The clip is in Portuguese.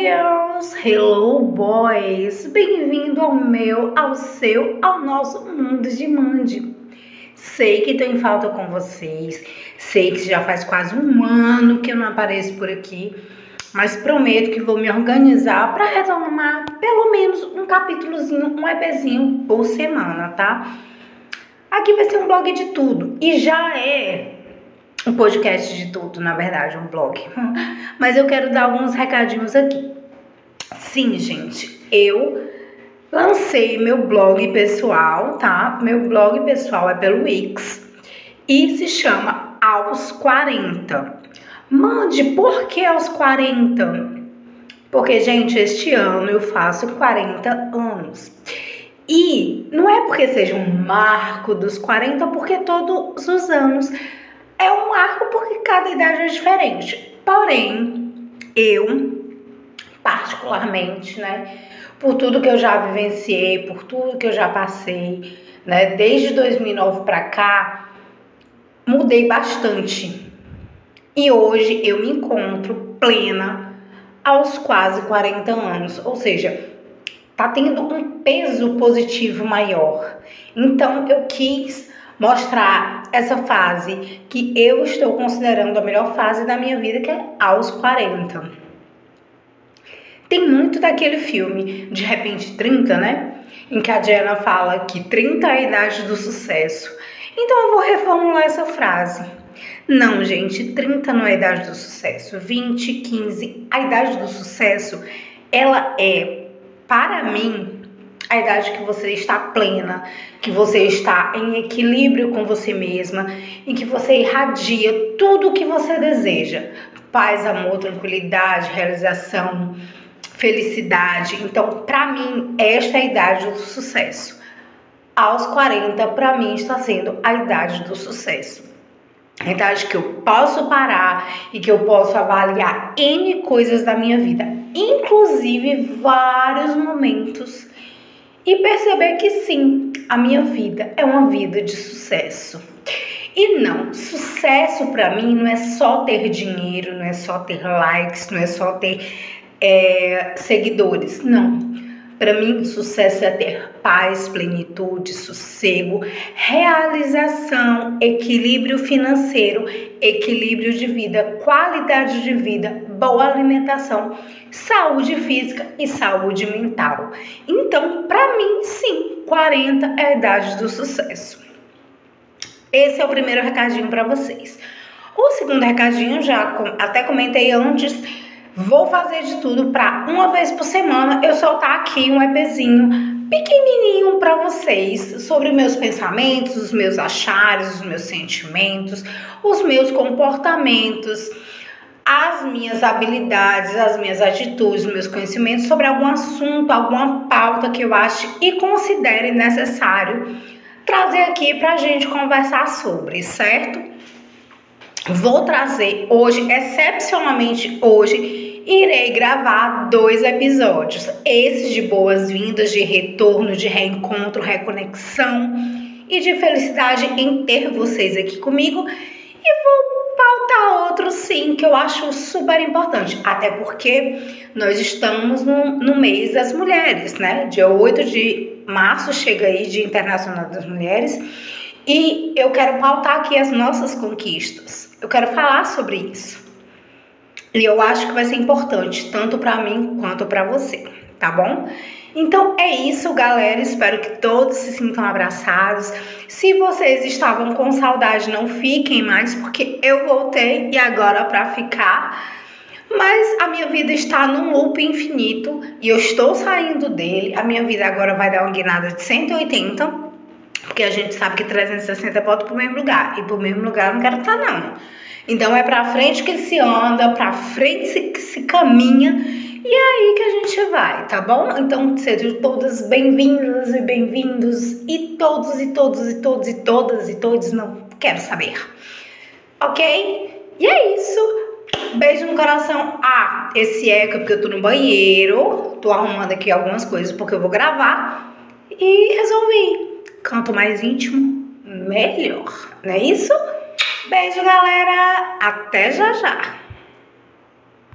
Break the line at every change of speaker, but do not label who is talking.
girls, hello boys, bem-vindo ao meu, ao seu, ao nosso mundo de Mande. Sei que em falta com vocês, sei que já faz quase um ano que eu não apareço por aqui, mas prometo que vou me organizar para retomar pelo menos um capítulozinho, um EPzinho por semana, tá? Aqui vai ser um blog de tudo e já é um podcast de tudo, na verdade, um blog. Mas eu quero dar alguns recadinhos aqui. Sim, gente, eu lancei meu blog pessoal, tá? Meu blog pessoal é pelo Wix e se chama Aos 40. Mande, por que aos 40? Porque, gente, este ano eu faço 40 anos. E não é porque seja um marco dos 40, porque todos os anos porque cada idade é diferente. Porém, eu, particularmente, né, por tudo que eu já vivenciei, por tudo que eu já passei, né, desde 2009 para cá, mudei bastante. E hoje eu me encontro plena aos quase 40 anos, ou seja, tá tendo um peso positivo maior. Então eu quis mostrar essa fase que eu estou considerando a melhor fase da minha vida, que é aos 40. Tem muito daquele filme, de repente 30, né? Em que a Diana fala que 30 é a idade do sucesso. Então eu vou reformular essa frase. Não, gente, 30 não é a idade do sucesso. 20, 15, a idade do sucesso, ela é, para mim, a idade que você está plena, que você está em equilíbrio com você mesma, em que você irradia tudo o que você deseja: paz, amor, tranquilidade, realização, felicidade. Então, para mim, esta é a idade do sucesso. Aos 40, para mim, está sendo a idade do sucesso. A idade que eu posso parar e que eu posso avaliar N coisas da minha vida, inclusive vários momentos e perceber que sim, a minha vida é uma vida de sucesso. E não, sucesso para mim não é só ter dinheiro, não é só ter likes, não é só ter é, seguidores. Não. Para mim, sucesso é ter paz, plenitude, sossego, realização, equilíbrio financeiro, equilíbrio de vida, qualidade de vida, boa alimentação, saúde física e saúde mental. Então, para mim, sim, 40 é a idade do sucesso. Esse é o primeiro recadinho para vocês. O segundo recadinho, já até comentei antes, vou fazer de tudo para uma vez por semana eu soltar aqui um EPzinho pequenininho para vocês sobre meus pensamentos, os meus achares, os meus sentimentos, os meus comportamentos as minhas habilidades, as minhas atitudes, meus conhecimentos sobre algum assunto, alguma pauta que eu ache e considere necessário trazer aqui para a gente conversar sobre, certo? Vou trazer hoje, excepcionalmente hoje, irei gravar dois episódios. Esses de boas-vindas, de retorno, de reencontro, reconexão e de felicidade em ter vocês aqui comigo. E vou Falta outro sim que eu acho super importante, até porque nós estamos no, no mês das mulheres, né? Dia 8 de março chega aí Dia Internacional das Mulheres e eu quero pautar aqui as nossas conquistas. Eu quero falar sobre isso. E eu acho que vai ser importante tanto para mim quanto para você, tá bom? Então é isso, galera. Espero que todos se sintam abraçados. Se vocês estavam com saudade, não fiquem mais, porque eu voltei e agora para ficar. Mas a minha vida está num loop infinito e eu estou saindo dele. A minha vida agora vai dar uma guinada de 180, porque a gente sabe que 360 volta para o mesmo lugar. E para o mesmo lugar eu não quero estar, não. Então é para frente que se anda, para frente se, se caminha e é aí que a gente vai, tá bom? Então sejam todas bem-vindas e bem-vindos e todos e todos e todos e todas e todos não quero saber. Ok? E é isso. Beijo no coração. Ah, esse eco é porque eu tô no banheiro, tô arrumando aqui algumas coisas porque eu vou gravar e resolvi. Quanto mais íntimo, melhor. Não é isso? Beijo, galera. Até já já.